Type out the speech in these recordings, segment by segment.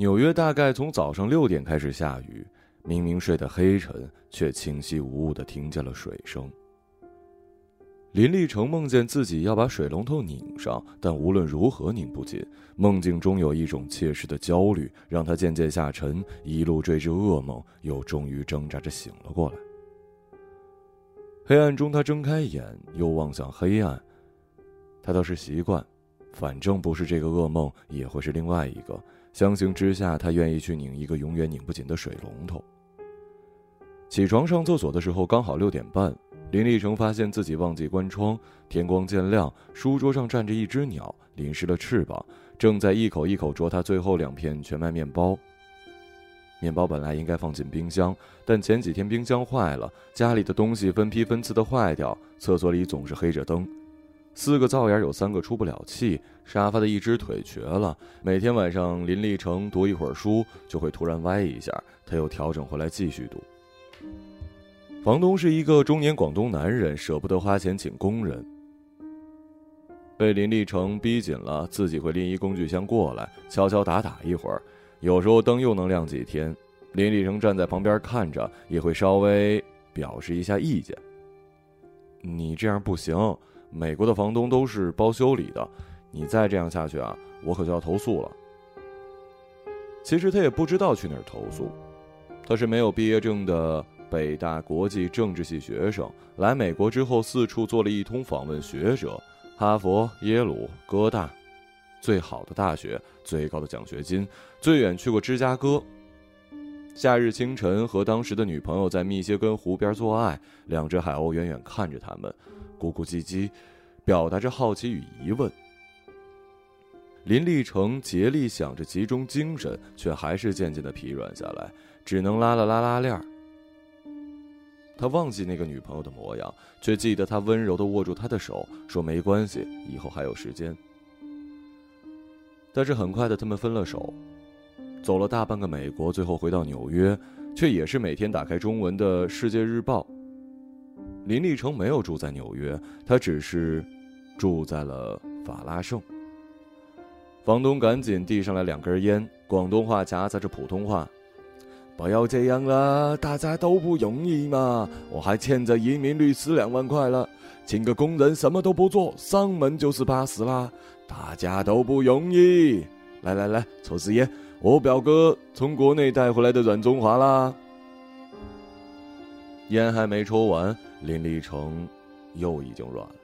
纽约大概从早上六点开始下雨，明明睡得黑沉，却清晰无误地听见了水声。林立成梦见自己要把水龙头拧上，但无论如何拧不紧。梦境中有一种切实的焦虑，让他渐渐下沉，一路追至噩梦，又终于挣扎着醒了过来。黑暗中，他睁开眼，又望向黑暗。他倒是习惯，反正不是这个噩梦，也会是另外一个。相形之下，他愿意去拧一个永远拧不紧的水龙头。起床上厕所的时候，刚好六点半。林立成发现自己忘记关窗，天光渐亮，书桌上站着一只鸟，淋湿了翅膀，正在一口一口啄他最后两片全麦面包。面包本来应该放进冰箱，但前几天冰箱坏了，家里的东西分批分次的坏掉，厕所里总是黑着灯。四个灶眼有三个出不了气，沙发的一只腿瘸了。每天晚上林立成读一会儿书，就会突然歪一下，他又调整回来继续读。房东是一个中年广东男人，舍不得花钱请工人，被林立成逼紧了，自己会拎一工具箱过来，敲敲打打一会儿，有时候灯又能亮几天。林立成站在旁边看着，也会稍微表示一下意见。你这样不行。美国的房东都是包修理的，你再这样下去啊，我可就要投诉了。其实他也不知道去哪儿投诉，他是没有毕业证的北大国际政治系学生，来美国之后四处做了一通访问学者，哈佛、耶鲁、哥大，最好的大学，最高的奖学金，最远去过芝加哥。夏日清晨，和当时的女朋友在密歇根湖边做爱，两只海鸥远远看着他们。咕咕唧唧，表达着好奇与疑问。林立成竭力想着集中精神，却还是渐渐的疲软下来，只能拉了拉拉链。他忘记那个女朋友的模样，却记得她温柔的握住他的手，说：“没关系，以后还有时间。”但是很快的，他们分了手，走了大半个美国，最后回到纽约，却也是每天打开中文的《世界日报》。林立成没有住在纽约，他只是住在了法拉盛。房东赶紧递上来两根烟，广东话夹杂着普通话：“不要这样了，大家都不容易嘛，我还欠着移民律师两万块了，请个工人什么都不做，上门就是八十啦，大家都不容易。来来来，抽支烟，我表哥从国内带回来的软中华啦。”烟还没抽完。林立成又已经软了。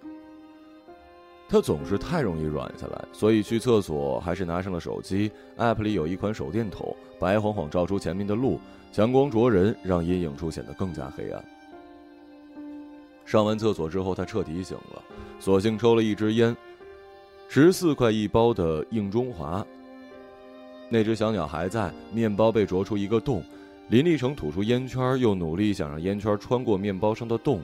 他总是太容易软下来，所以去厕所还是拿上了手机。App 里有一款手电筒，白晃晃照出前面的路，强光灼人，让阴影处显得更加黑暗。上完厕所之后，他彻底醒了，索性抽了一支烟，十四块一包的硬中华。那只小鸟还在，面包被啄出一个洞。林立成吐出烟圈，又努力想让烟圈穿过面包上的洞。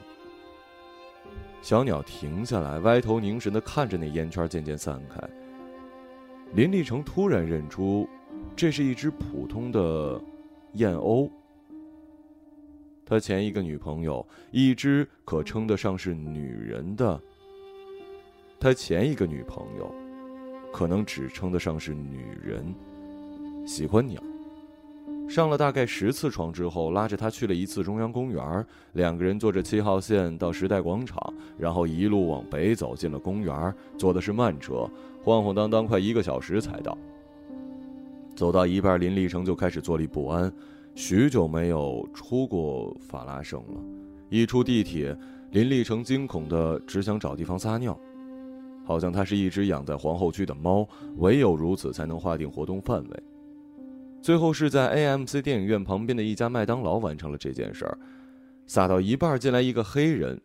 小鸟停下来，歪头凝神的看着那烟圈渐渐散开。林立成突然认出，这是一只普通的燕鸥。他前一个女朋友，一只可称得上是女人的。他前一个女朋友，可能只称得上是女人，喜欢鸟。上了大概十次床之后，拉着他去了一次中央公园。两个人坐着七号线到时代广场，然后一路往北走进了公园。坐的是慢车，晃晃荡荡快一个小时才到。走到一半，林立成就开始坐立不安。许久没有出过法拉盛了，一出地铁，林立成惊恐的只想找地方撒尿，好像他是一只养在皇后区的猫，唯有如此才能划定活动范围。最后是在 AMC 电影院旁边的一家麦当劳完成了这件事儿，撒到一半进来一个黑人，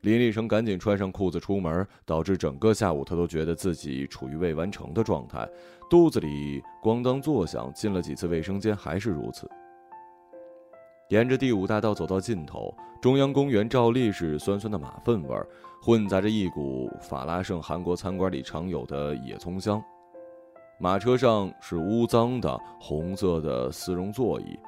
林立成赶紧穿上裤子出门，导致整个下午他都觉得自己处于未完成的状态，肚子里咣当作响，进了几次卫生间还是如此。沿着第五大道走到尽头，中央公园照例是酸酸的马粪味儿，混杂着一股法拉盛韩国餐馆里常有的野葱香。马车上是污脏的红色的丝绒座椅，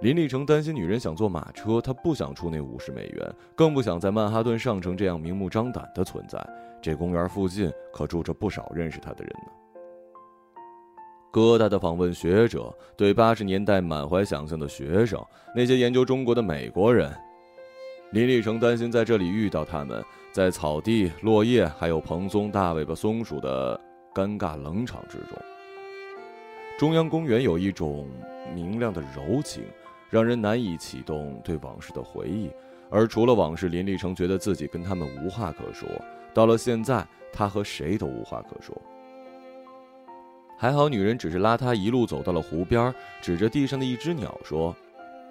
林立成担心女人想坐马车，他不想出那五十美元，更不想在曼哈顿上城这样明目张胆的存在。这公园附近可住着不少认识他的人呢。疙瘩的访问学者，对八十年代满怀想象的学生，那些研究中国的美国人。林立成担心在这里遇到他们，在草地、落叶还有蓬松大尾巴松鼠的尴尬冷场之中。中央公园有一种明亮的柔情，让人难以启动对往事的回忆。而除了往事，林立成觉得自己跟他们无话可说。到了现在，他和谁都无话可说。还好，女人只是拉他一路走到了湖边，指着地上的一只鸟说：“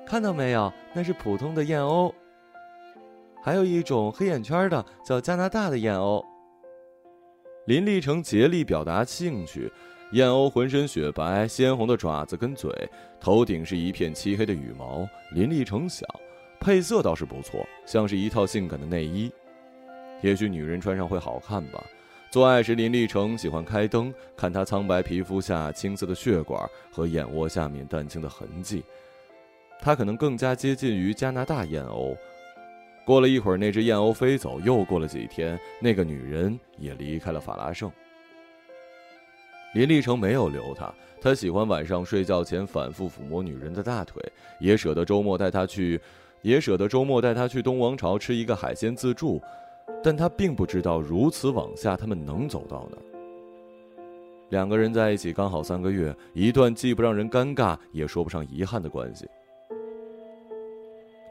看到没有？那是普通的燕鸥。还有一种黑眼圈的，叫加拿大的燕鸥。”林立成竭力表达兴趣。燕鸥浑身雪白，鲜红的爪子跟嘴，头顶是一片漆黑的羽毛。林立成想，配色倒是不错，像是一套性感的内衣。也许女人穿上会好看吧。做爱时，林立成喜欢开灯，看她苍白皮肤下青色的血管和眼窝下面淡青的痕迹。她可能更加接近于加拿大燕鸥。过了一会儿，那只燕鸥飞走。又过了几天，那个女人也离开了法拉盛。林立成没有留她，他喜欢晚上睡觉前反复抚摸女人的大腿，也舍得周末带她去，也舍得周末带她去东王朝吃一个海鲜自助。但他并不知道，如此往下，他们能走到哪。两个人在一起刚好三个月，一段既不让人尴尬，也说不上遗憾的关系。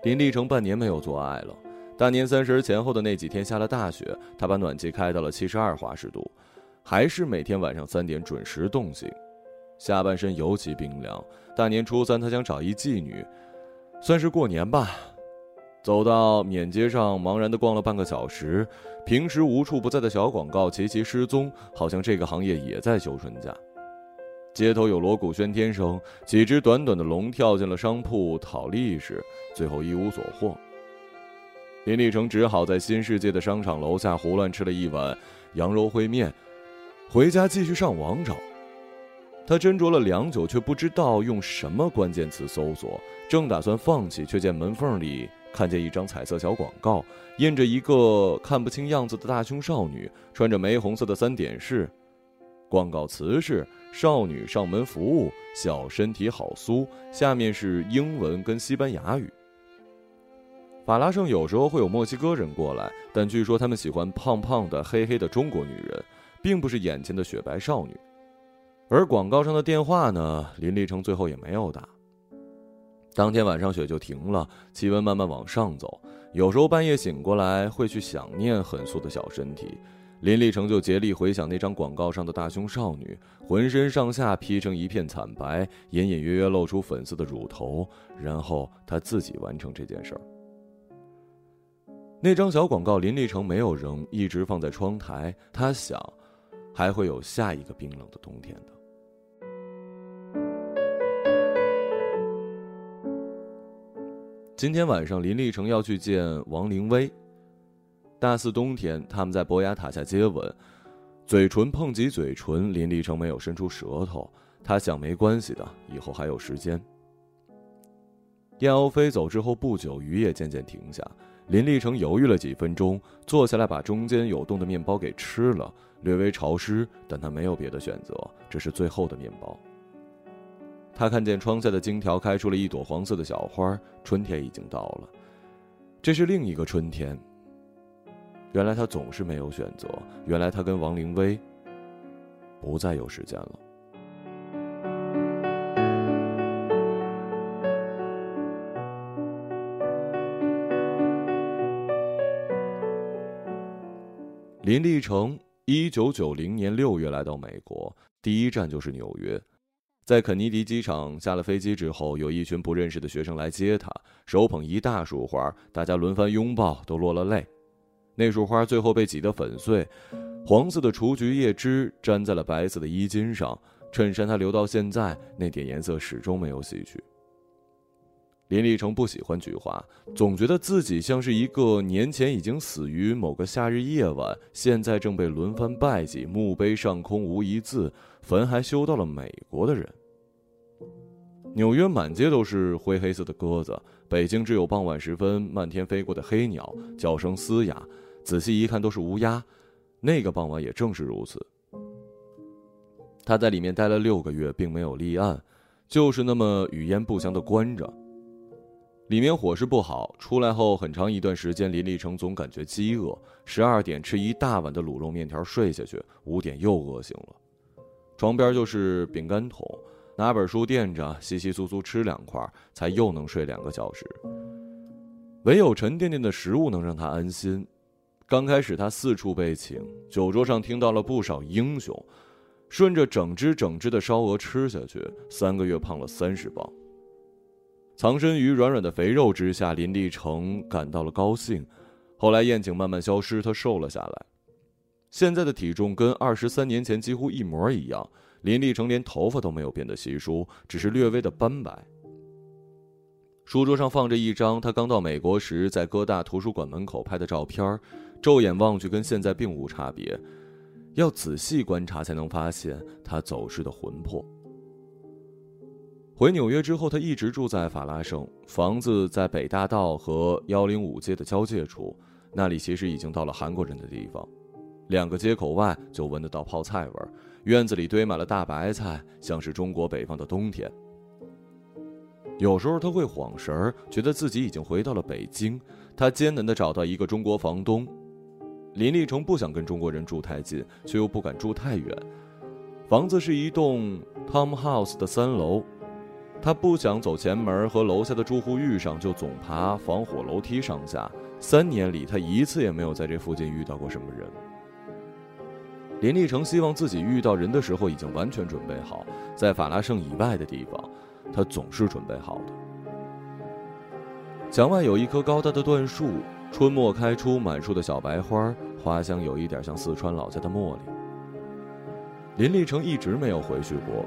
林立成半年没有做爱了。大年三十前后的那几天下了大雪，他把暖气开到了七十二华氏度，还是每天晚上三点准时动醒，下半身尤其冰凉。大年初三，他想找一妓女，算是过年吧。走到缅街上，茫然地逛了半个小时。平时无处不在的小广告齐齐失踪，好像这个行业也在休春假。街头有锣鼓喧天声，几只短短的龙跳进了商铺讨利时，最后一无所获。林立成只好在新世界的商场楼下胡乱吃了一碗羊肉烩面，回家继续上网找。他斟酌了良久，却不知道用什么关键词搜索，正打算放弃，却见门缝里。看见一张彩色小广告，印着一个看不清样子的大胸少女，穿着玫红色的三点式。广告词是“少女上门服务，小身体好酥”，下面是英文跟西班牙语。法拉盛有时候会有墨西哥人过来，但据说他们喜欢胖胖的、黑黑的中国女人，并不是眼前的雪白少女。而广告上的电话呢？林立成最后也没有打。当天晚上雪就停了，气温慢慢往上走。有时候半夜醒过来，会去想念很素的小身体。林立成就竭力回想那张广告上的大胸少女，浑身上下披成一片惨白，隐隐约约露出粉色的乳头。然后他自己完成这件事儿。那张小广告，林立成没有扔，一直放在窗台。他想，还会有下一个冰冷的冬天的。今天晚上，林立成要去见王灵薇。大四冬天，他们在博雅塔下接吻，嘴唇碰及嘴唇。林立成没有伸出舌头，他想没关系的，以后还有时间。燕鸥飞走之后不久，雨也渐渐停下。林立成犹豫了几分钟，坐下来把中间有洞的面包给吃了，略微潮湿，但他没有别的选择，这是最后的面包。他看见窗下的荆条开出了一朵黄色的小花，春天已经到了，这是另一个春天。原来他总是没有选择，原来他跟王灵薇不再有时间了。林立成一九九零年六月来到美国，第一站就是纽约。在肯尼迪机场下了飞机之后，有一群不认识的学生来接他，手捧一大束花，大家轮番拥抱，都落了泪。那束花最后被挤得粉碎，黄色的雏菊叶汁粘在了白色的衣襟上，衬衫他留到现在，那点颜色始终没有洗去。林立成不喜欢菊花，总觉得自己像是一个年前已经死于某个夏日夜晚，现在正被轮番拜祭，墓碑上空无一字，坟还修到了美国的人。纽约满街都是灰黑色的鸽子，北京只有傍晚时分漫天飞过的黑鸟，叫声嘶哑，仔细一看都是乌鸦。那个傍晚也正是如此。他在里面待了六个月，并没有立案，就是那么语焉不详的关着。里面伙食不好，出来后很长一段时间，林立成总感觉饥饿。十二点吃一大碗的卤肉面条睡下去，五点又饿醒了，床边就是饼干桶，拿本书垫着，稀稀疏疏吃两块，才又能睡两个小时。唯有沉甸甸的食物能让他安心。刚开始他四处被请，酒桌上听到了不少英雄，顺着整只整只的烧鹅吃下去，三个月胖了三十磅。藏身于软软的肥肉之下，林立成感到了高兴。后来宴请慢慢消失，他瘦了下来。现在的体重跟二十三年前几乎一模一样。林立成连头发都没有变得稀疏，只是略微的斑白。书桌上放着一张他刚到美国时在哥大图书馆门口拍的照片，骤眼望去跟现在并无差别，要仔细观察才能发现他走失的魂魄。回纽约之后，他一直住在法拉盛，房子在北大道和幺零五街的交界处，那里其实已经到了韩国人的地方。两个街口外就闻得到泡菜味儿，院子里堆满了大白菜，像是中国北方的冬天。有时候他会晃神儿，觉得自己已经回到了北京。他艰难地找到一个中国房东，林立成不想跟中国人住太近，却又不敢住太远。房子是一栋 Tom House 的三楼。他不想走前门和楼下的住户遇上，就总爬防火楼梯上下。三年里，他一次也没有在这附近遇到过什么人。林立成希望自己遇到人的时候已经完全准备好，在法拉盛以外的地方，他总是准备好的。墙外有一棵高大的椴树，春末开出满树的小白花，花香有一点像四川老家的茉莉。林立成一直没有回去过。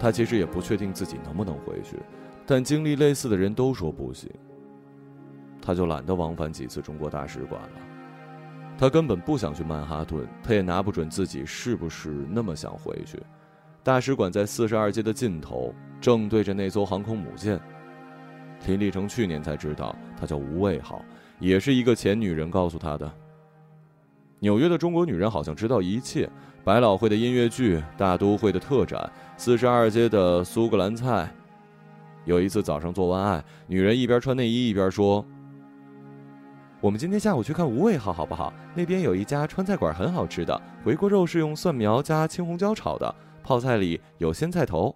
他其实也不确定自己能不能回去，但经历类似的人都说不行。他就懒得往返几次中国大使馆了。他根本不想去曼哈顿，他也拿不准自己是不是那么想回去。大使馆在四十二街的尽头，正对着那艘航空母舰。林立成去年才知道，他叫吴卫号，也是一个前女人告诉他的。纽约的中国女人好像知道一切。百老汇的音乐剧，大都会的特展，四十二街的苏格兰菜。有一次早上做完爱，女人一边穿内衣一边说：“我们今天下午去看无尾号好不好？那边有一家川菜馆很好吃的，回锅肉是用蒜苗加青红椒炒的，泡菜里有鲜菜头。”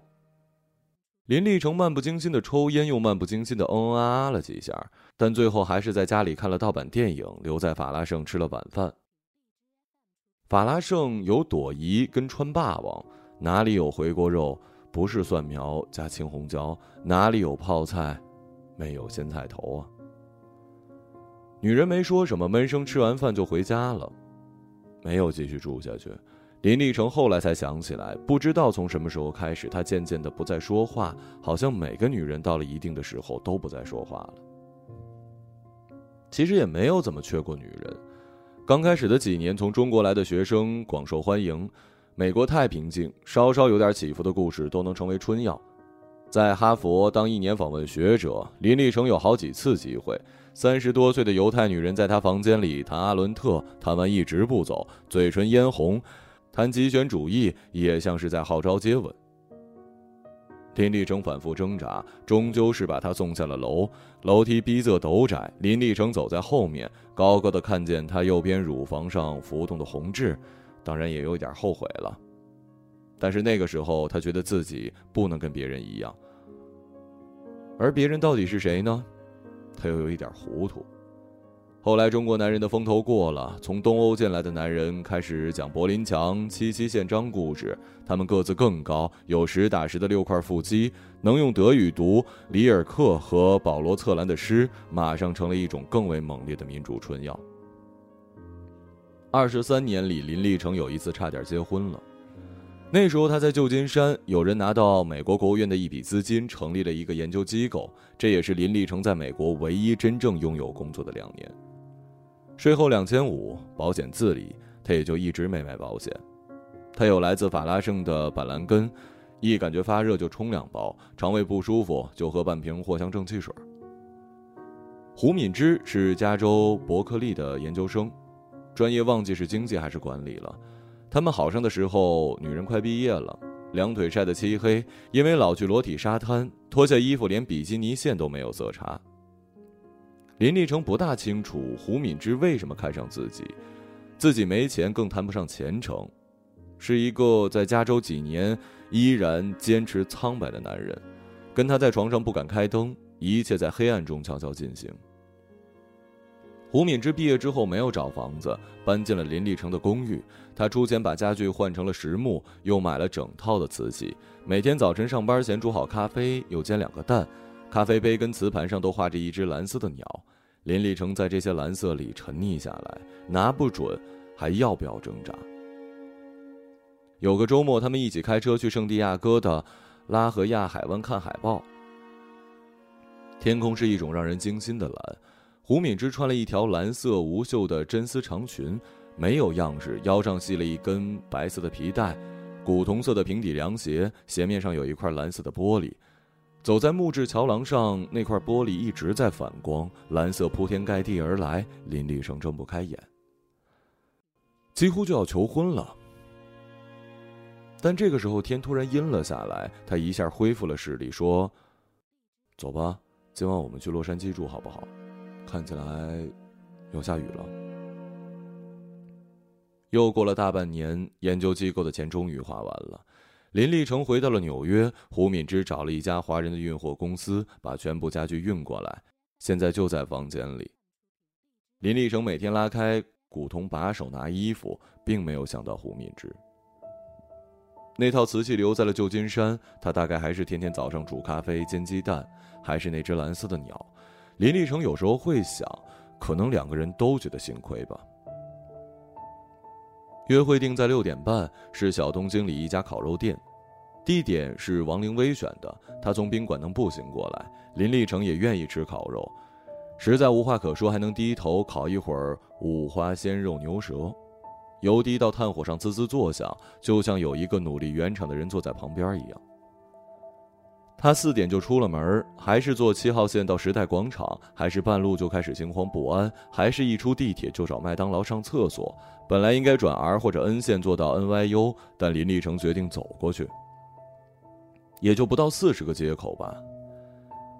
林立成漫不经心的抽烟，又漫不经心的嗯嗯啊啊了几下，但最后还是在家里看了盗版电影，留在法拉盛吃了晚饭。法拉盛有朵颐跟川霸王，哪里有回锅肉不是蒜苗加青红椒？哪里有泡菜，没有鲜菜头啊？女人没说什么，闷声吃完饭就回家了，没有继续住下去。林立成后来才想起来，不知道从什么时候开始，他渐渐的不再说话，好像每个女人到了一定的时候都不再说话了。其实也没有怎么缺过女人。刚开始的几年，从中国来的学生广受欢迎。美国太平静，稍稍有点起伏的故事都能成为春药。在哈佛当一年访问学者，林立成有好几次机会。三十多岁的犹太女人在他房间里谈阿伦特，谈完一直不走，嘴唇嫣红；谈极权主义，也像是在号召接吻。林立成反复挣扎，终究是把他送下了楼。楼梯逼仄陡窄，林立成走在后面，高高的看见他右边乳房上浮动的红痣，当然也有点后悔了。但是那个时候，他觉得自己不能跟别人一样。而别人到底是谁呢？他又有一点糊涂。后来，中国男人的风头过了，从东欧进来的男人开始讲柏林墙、七七宪章故事。他们个子更高，有实打实的六块腹肌，能用德语读里尔克和保罗策兰的诗，马上成了一种更为猛烈的民主春药。二十三年里，林立成有一次差点结婚了。那时候他在旧金山，有人拿到美国国务院的一笔资金，成立了一个研究机构，这也是林立成在美国唯一真正拥有工作的两年。税后两千五，保险自理，他也就一直没买保险。他有来自法拉盛的板蓝根，一感觉发热就冲两包，肠胃不舒服就喝半瓶藿香正气水。胡敏之是加州伯克利的研究生，专业忘记是经济还是管理了。他们好上的时候，女人快毕业了，两腿晒得漆黑，因为老去裸体沙滩，脱下衣服连比基尼线都没有色差。林立成不大清楚胡敏之为什么看上自己，自己没钱，更谈不上前程，是一个在加州几年依然坚持苍白的男人，跟他在床上不敢开灯，一切在黑暗中悄悄进行。胡敏之毕业之后没有找房子，搬进了林立成的公寓。他出钱把家具换成了实木，又买了整套的瓷器。每天早晨上班前煮好咖啡，又煎两个蛋。咖啡杯跟瓷盘上都画着一只蓝色的鸟。林立成在这些蓝色里沉溺下来，拿不准还要不要挣扎。有个周末，他们一起开车去圣地亚哥的拉合亚海湾看海豹。天空是一种让人惊心的蓝。胡敏之穿了一条蓝色无袖的真丝长裙，没有样式，腰上系了一根白色的皮带，古铜色的平底凉鞋，鞋面上有一块蓝色的玻璃。走在木质桥廊上，那块玻璃一直在反光，蓝色铺天盖地而来。林立生睁不开眼，几乎就要求婚了。但这个时候天突然阴了下来，他一下恢复了视力，说：“走吧，今晚我们去洛杉矶住好不好？”看起来，要下雨了。又过了大半年，研究机构的钱终于花完了。林立成回到了纽约，胡敏之找了一家华人的运货公司，把全部家具运过来，现在就在房间里。林立成每天拉开古铜把手拿衣服，并没有想到胡敏之。那套瓷器留在了旧金山，他大概还是天天早上煮咖啡、煎鸡蛋，还是那只蓝色的鸟。林立成有时候会想，可能两个人都觉得幸亏吧。约会定在六点半，是小东经理一家烤肉店，地点是王灵薇选的。他从宾馆能步行过来，林立成也愿意吃烤肉，实在无话可说，还能低头烤一会儿五花鲜肉牛舌，油滴到炭火上滋滋作响，就像有一个努力圆场的人坐在旁边一样。他四点就出了门，还是坐七号线到时代广场，还是半路就开始惊慌不安，还是一出地铁就找麦当劳上厕所。本来应该转 R 或者 N 线坐到 NYU，但林立成决定走过去。也就不到四十个街口吧，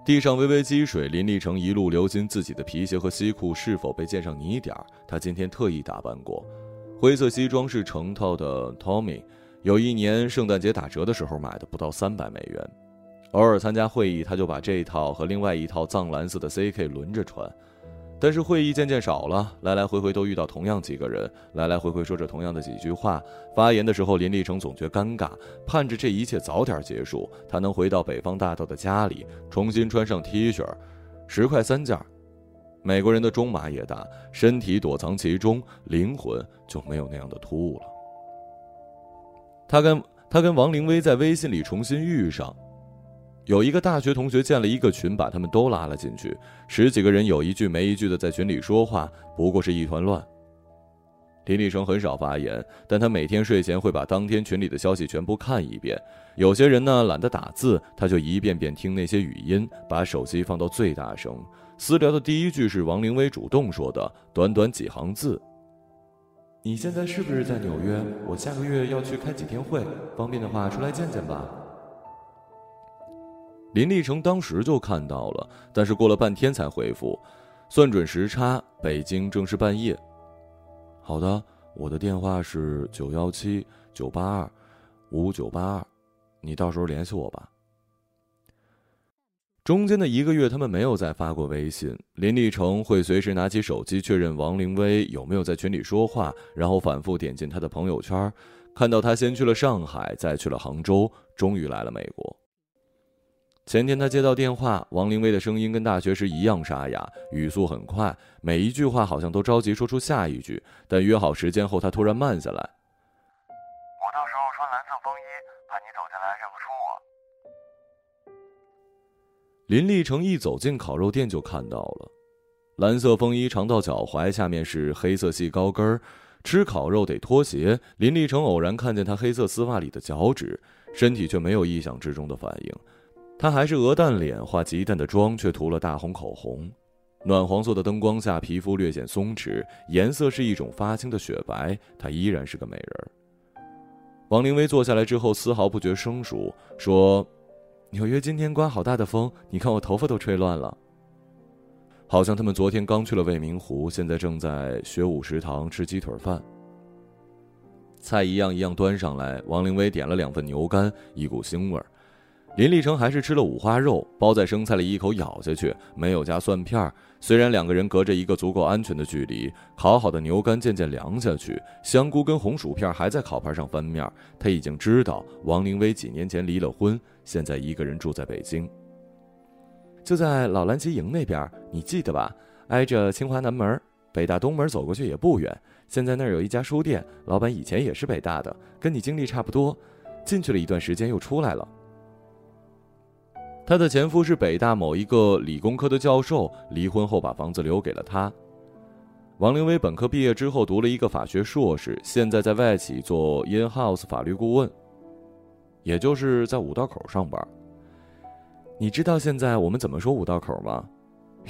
地上微微积水，林立成一路流进自己的皮鞋和西裤是否被溅上泥点儿？他今天特意打扮过，灰色西装是成套的 Tommy，有一年圣诞节打折的时候买的，不到三百美元。偶尔参加会议，他就把这一套和另外一套藏蓝色的 CK 轮着穿。但是会议渐渐少了，来来回回都遇到同样几个人，来来回回说着同样的几句话。发言的时候，林立成总觉尴尬，盼着这一切早点结束，他能回到北方大道的家里，重新穿上 T 恤，十块三件。美国人的中码也大，身体躲藏其中，灵魂就没有那样的突兀了。他跟他跟王灵薇在微信里重新遇上。有一个大学同学建了一个群，把他们都拉了进去。十几个人有一句没一句的在群里说话，不过是一团乱。林立成很少发言，但他每天睡前会把当天群里的消息全部看一遍。有些人呢懒得打字，他就一遍遍听那些语音，把手机放到最大声。私聊的第一句是王灵薇主动说的，短短几行字：“你现在是不是在纽约？我下个月要去开几天会，方便的话出来见见吧。”林立成当时就看到了，但是过了半天才回复，算准时差，北京正是半夜。好的，我的电话是九幺七九八二五九八二，你到时候联系我吧。中间的一个月，他们没有再发过微信。林立成会随时拿起手机确认王灵薇有没有在群里说话，然后反复点进他的朋友圈，看到他先去了上海，再去了杭州，终于来了美国。前天他接到电话，王灵薇的声音跟大学时一样沙哑，语速很快，每一句话好像都着急说出下一句。但约好时间后，他突然慢下来。我到时候穿蓝色风衣，怕你走进来认不出我。林立成一走进烤肉店就看到了，蓝色风衣长到脚踝，下面是黑色细高跟儿，吃烤肉得脱鞋。林立成偶然看见他黑色丝袜里的脚趾，身体却没有意想之中的反应。她还是鹅蛋脸，化极淡的妆，却涂了大红口红。暖黄色的灯光下，皮肤略显松弛，颜色是一种发青的雪白。她依然是个美人。王灵薇坐下来之后，丝毫不觉生疏，说：“纽约今天刮好大的风，你看我头发都吹乱了。”好像他们昨天刚去了未名湖，现在正在学武食堂吃鸡腿饭。菜一样一样端上来，王灵薇点了两份牛肝，一股腥味儿。林立成还是吃了五花肉，包在生菜里一口咬下去，没有加蒜片儿。虽然两个人隔着一个足够安全的距离，烤好的牛肝渐渐凉下去，香菇跟红薯片还在烤盘上翻面。他已经知道王灵薇几年前离了婚，现在一个人住在北京，就在老蓝旗营那边，你记得吧？挨着清华南门，北大东门走过去也不远。现在那儿有一家书店，老板以前也是北大的，跟你经历差不多，进去了一段时间又出来了。她的前夫是北大某一个理工科的教授，离婚后把房子留给了她。王凌薇本科毕业之后读了一个法学硕士，现在在外企做 in house 法律顾问，也就是在五道口上班。你知道现在我们怎么说五道口吗？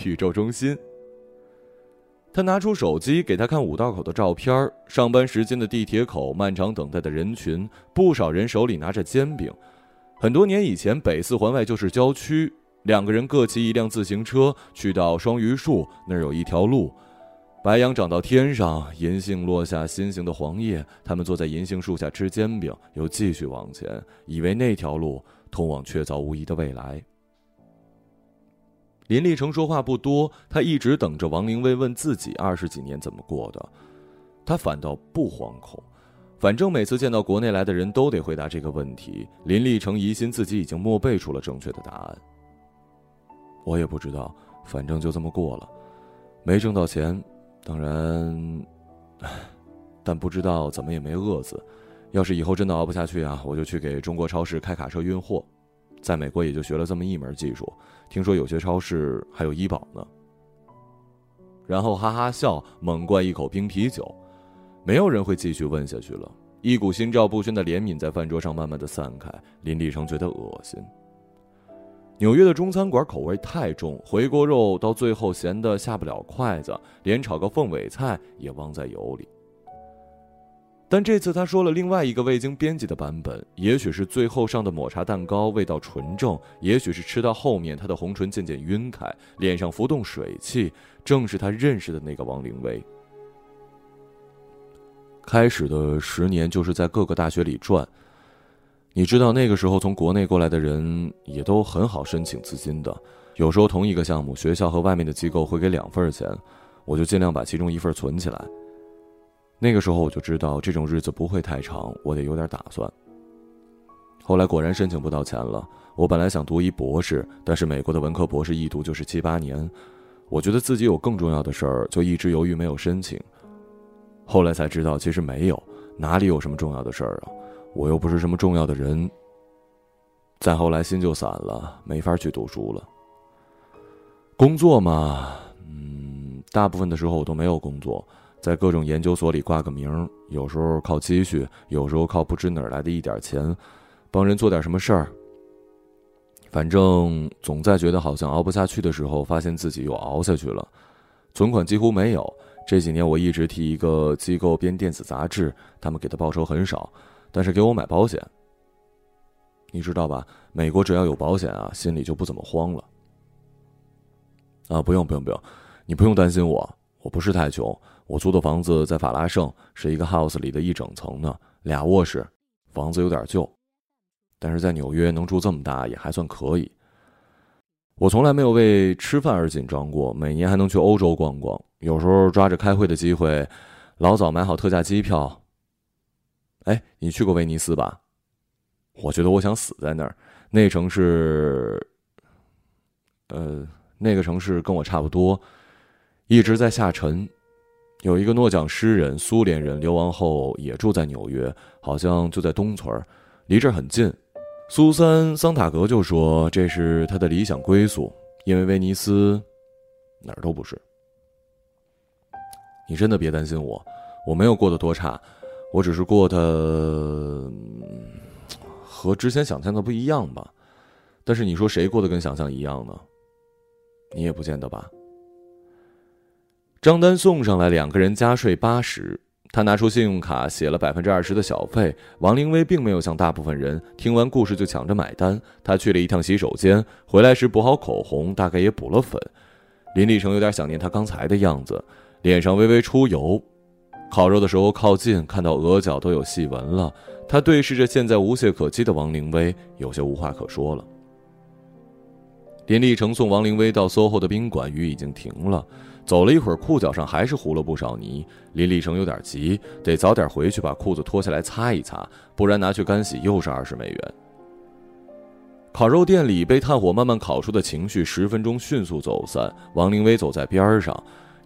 宇宙中心。他拿出手机给他看五道口的照片，上班时间的地铁口，漫长等待的人群，不少人手里拿着煎饼。很多年以前，北四环外就是郊区。两个人各骑一辆自行车，去到双榆树那儿有一条路，白杨长到天上，银杏落下心形的黄叶。他们坐在银杏树下吃煎饼，又继续往前，以为那条路通往确凿无疑的未来。林立成说话不多，他一直等着王灵薇问自己二十几年怎么过的，他反倒不惶恐。反正每次见到国内来的人都得回答这个问题，林立成疑心自己已经默背出了正确的答案。我也不知道，反正就这么过了，没挣到钱，当然，但不知道怎么也没饿死。要是以后真的熬不下去啊，我就去给中国超市开卡车运货。在美国也就学了这么一门技术，听说有些超市还有医保呢。然后哈哈笑，猛灌一口冰啤酒。没有人会继续问下去了。一股心照不宣的怜悯在饭桌上慢慢的散开。林立成觉得恶心。纽约的中餐馆口味太重，回锅肉到最后咸的下不了筷子，连炒个凤尾菜也忘在油里。但这次他说了另外一个未经编辑的版本，也许是最后上的抹茶蛋糕味道纯正，也许是吃到后面他的红唇渐渐晕开，脸上浮动水汽，正是他认识的那个王灵薇。开始的十年就是在各个大学里转。你知道那个时候从国内过来的人也都很好申请资金的，有时候同一个项目，学校和外面的机构会给两份钱，我就尽量把其中一份存起来。那个时候我就知道这种日子不会太长，我得有点打算。后来果然申请不到钱了。我本来想读一博士，但是美国的文科博士一读就是七八年，我觉得自己有更重要的事儿，就一直犹豫没有申请。后来才知道，其实没有，哪里有什么重要的事儿啊？我又不是什么重要的人。再后来心就散了，没法去读书了。工作嘛，嗯，大部分的时候我都没有工作，在各种研究所里挂个名，有时候靠积蓄，有时候靠不知哪儿来的一点钱，帮人做点什么事儿。反正总在觉得好像熬不下去的时候，发现自己又熬下去了，存款几乎没有。这几年我一直替一个机构编电子杂志，他们给的报酬很少，但是给我买保险。你知道吧？美国只要有保险啊，心里就不怎么慌了。啊，不用不用不用，你不用担心我，我不是太穷。我租的房子在法拉盛，是一个 house 里的一整层的俩卧室，房子有点旧，但是在纽约能住这么大也还算可以。我从来没有为吃饭而紧张过，每年还能去欧洲逛逛。有时候抓着开会的机会，老早买好特价机票。哎，你去过威尼斯吧？我觉得我想死在那儿。那城市，呃，那个城市跟我差不多，一直在下沉。有一个诺奖诗人，苏联人，流亡后也住在纽约，好像就在东村儿，离这儿很近。苏珊·桑塔格就说这是他的理想归宿，因为威尼斯哪儿都不是。你真的别担心我，我没有过得多差，我只是过得和之前想象的不一样吧。但是你说谁过得跟想象一样呢？你也不见得吧。账单送上来，两个人加税八十。他拿出信用卡写了百分之二十的小费。王灵薇并没有像大部分人听完故事就抢着买单。他去了一趟洗手间，回来时补好口红，大概也补了粉。林立成有点想念他刚才的样子，脸上微微出油。烤肉的时候靠近，看到额角都有细纹了。他对视着现在无懈可击的王灵薇，有些无话可说了。林立成送王灵薇到 SOHO 的宾馆，雨已经停了。走了一会儿，裤脚上还是糊了不少泥。林立成有点急，得早点回去把裤子脱下来擦一擦，不然拿去干洗又是二十美元。烤肉店里被炭火慢慢烤出的情绪，十分钟迅速走散。王灵薇走在边上，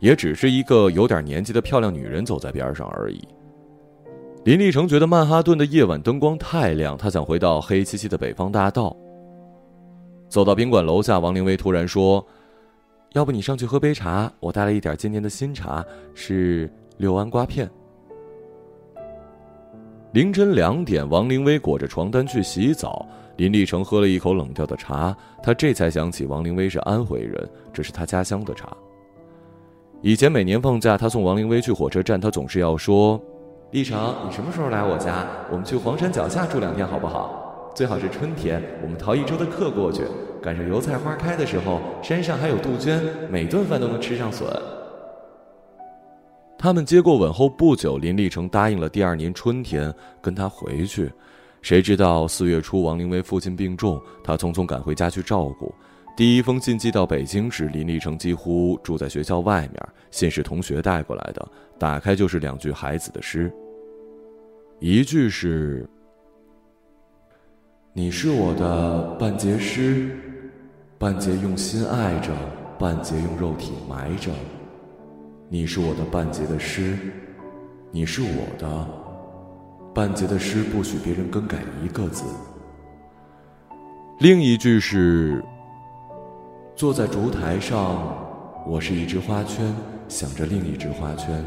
也只是一个有点年纪的漂亮女人走在边上而已。林立成觉得曼哈顿的夜晚灯光太亮，他想回到黑漆漆的北方大道。走到宾馆楼下，王灵薇突然说。要不你上去喝杯茶，我带了一点今年的新茶，是六安瓜片。凌晨两点，王灵薇裹着床单去洗澡，林立成喝了一口冷掉的茶，他这才想起王灵薇是安徽人，这是他家乡的茶。以前每年放假，他送王灵薇去火车站，他总是要说：“立成，你什么时候来我家？我们去黄山脚下住两天好不好？”最好是春天，我们逃一周的课过去，赶上油菜花开的时候，山上还有杜鹃，每顿饭都能吃上笋。他们接过吻后不久，林立成答应了第二年春天跟他回去。谁知道四月初王灵薇父亲病重，他匆匆赶回家去照顾。第一封信寄到北京时，林立成几乎住在学校外面，信是同学带过来的。打开就是两句孩子的诗，一句是。你是我的半截诗，半截用心爱着，半截用肉体埋着。你是我的半截的诗，你是我的半截的诗，不许别人更改一个字。另一句是：坐在烛台上，我是一只花圈，想着另一只花圈，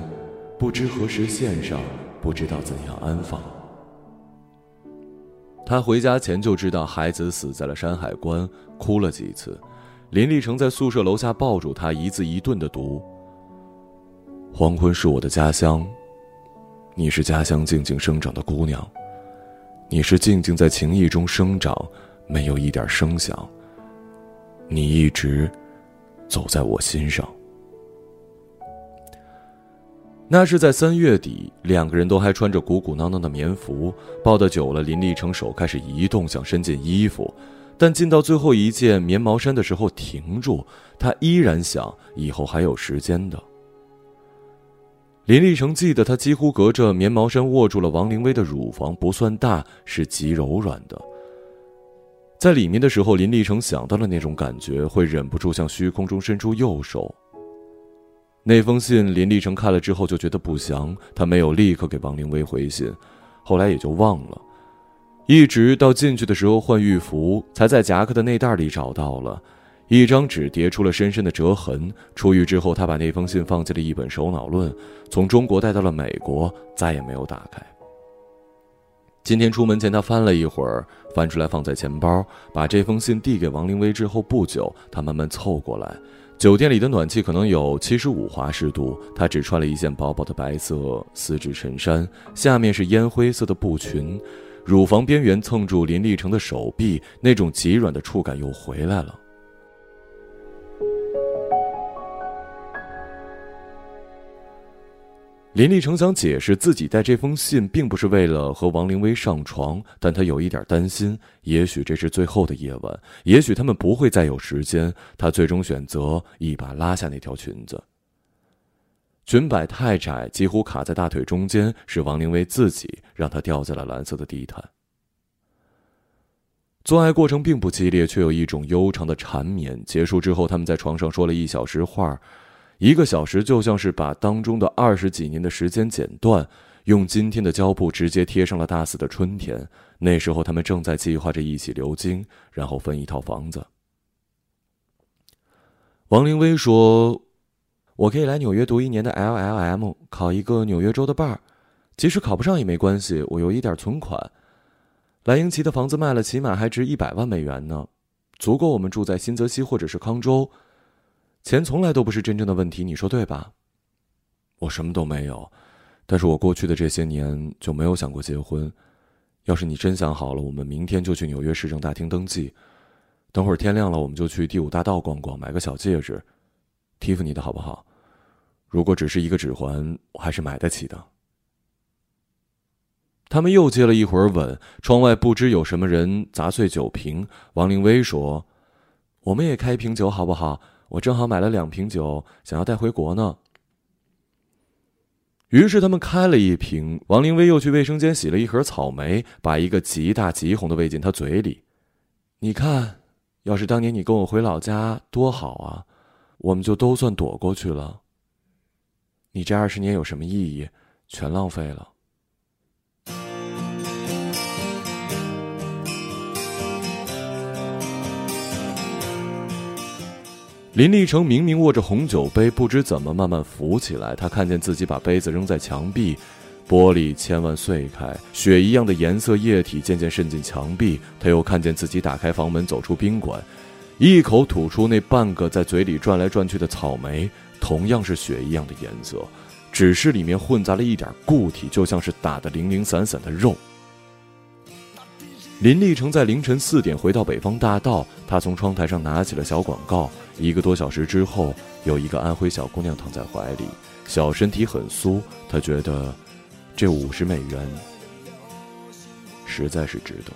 不知何时献上，不知道怎样安放。他回家前就知道孩子死在了山海关，哭了几次。林立成在宿舍楼下抱住他，一字一顿的读：“黄昏是我的家乡，你是家乡静静生长的姑娘，你是静静在情意中生长，没有一点声响。你一直走在我心上。”那是在三月底，两个人都还穿着鼓鼓囊囊的棉服，抱得久了，林立成手开始移动，想伸进衣服，但进到最后一件棉毛衫的时候停住。他依然想，以后还有时间的。林立成记得，他几乎隔着棉毛衫握住了王灵薇的乳房，不算大，是极柔软的。在里面的时候，林立成想到了那种感觉，会忍不住向虚空中伸出右手。那封信，林立成看了之后就觉得不祥，他没有立刻给王灵薇回信，后来也就忘了，一直到进去的时候换浴服，才在夹克的内袋里找到了，一张纸叠出了深深的折痕。出狱之后，他把那封信放进了一本首脑论，从中国带到了美国，再也没有打开。今天出门前，他翻了一会儿，翻出来放在钱包，把这封信递给王灵薇之后不久，他慢慢凑过来。酒店里的暖气可能有七十五华氏度，他只穿了一件薄薄的白色丝质衬衫，下面是烟灰色的布裙，乳房边缘蹭住林立成的手臂，那种极软的触感又回来了。林立成想解释自己带这封信并不是为了和王灵薇上床，但他有一点担心，也许这是最后的夜晚，也许他们不会再有时间。他最终选择一把拉下那条裙子。裙摆太窄，几乎卡在大腿中间，是王灵薇自己让他掉在了蓝色的地毯。做爱过程并不激烈，却有一种悠长的缠绵。结束之后，他们在床上说了一小时话。一个小时就像是把当中的二十几年的时间剪断，用今天的胶布直接贴上了大四的春天。那时候他们正在计划着一起流经，然后分一套房子。王凌薇说：“我可以来纽约读一年的 LLM，考一个纽约州的 bar，即使考不上也没关系，我有一点存款。莱茵奇的房子卖了，起码还值一百万美元呢，足够我们住在新泽西或者是康州。”钱从来都不是真正的问题，你说对吧？我什么都没有，但是我过去的这些年就没有想过结婚。要是你真想好了，我们明天就去纽约市政大厅登记。等会儿天亮了，我们就去第五大道逛逛，买个小戒指，蒂芙尼的好不好？如果只是一个指环，我还是买得起的。他们又接了一会儿吻，窗外不知有什么人砸碎酒瓶。王灵薇说：“我们也开一瓶酒好不好？我正好买了两瓶酒，想要带回国呢。”于是他们开了一瓶。王灵薇又去卫生间洗了一盒草莓，把一个极大极红的喂进他嘴里。你看，要是当年你跟我回老家多好啊，我们就都算躲过去了。你这二十年有什么意义？全浪费了。林立成明明握着红酒杯，不知怎么慢慢浮起来。他看见自己把杯子扔在墙壁，玻璃千万碎开，血一样的颜色液体渐渐渗进墙壁。他又看见自己打开房门，走出宾馆，一口吐出那半个在嘴里转来转去的草莓，同样是血一样的颜色，只是里面混杂了一点固体，就像是打得零零散散的肉。林立成在凌晨四点回到北方大道，他从窗台上拿起了小广告。一个多小时之后，有一个安徽小姑娘躺在怀里，小身体很酥。她觉得，这五十美元实在是值得。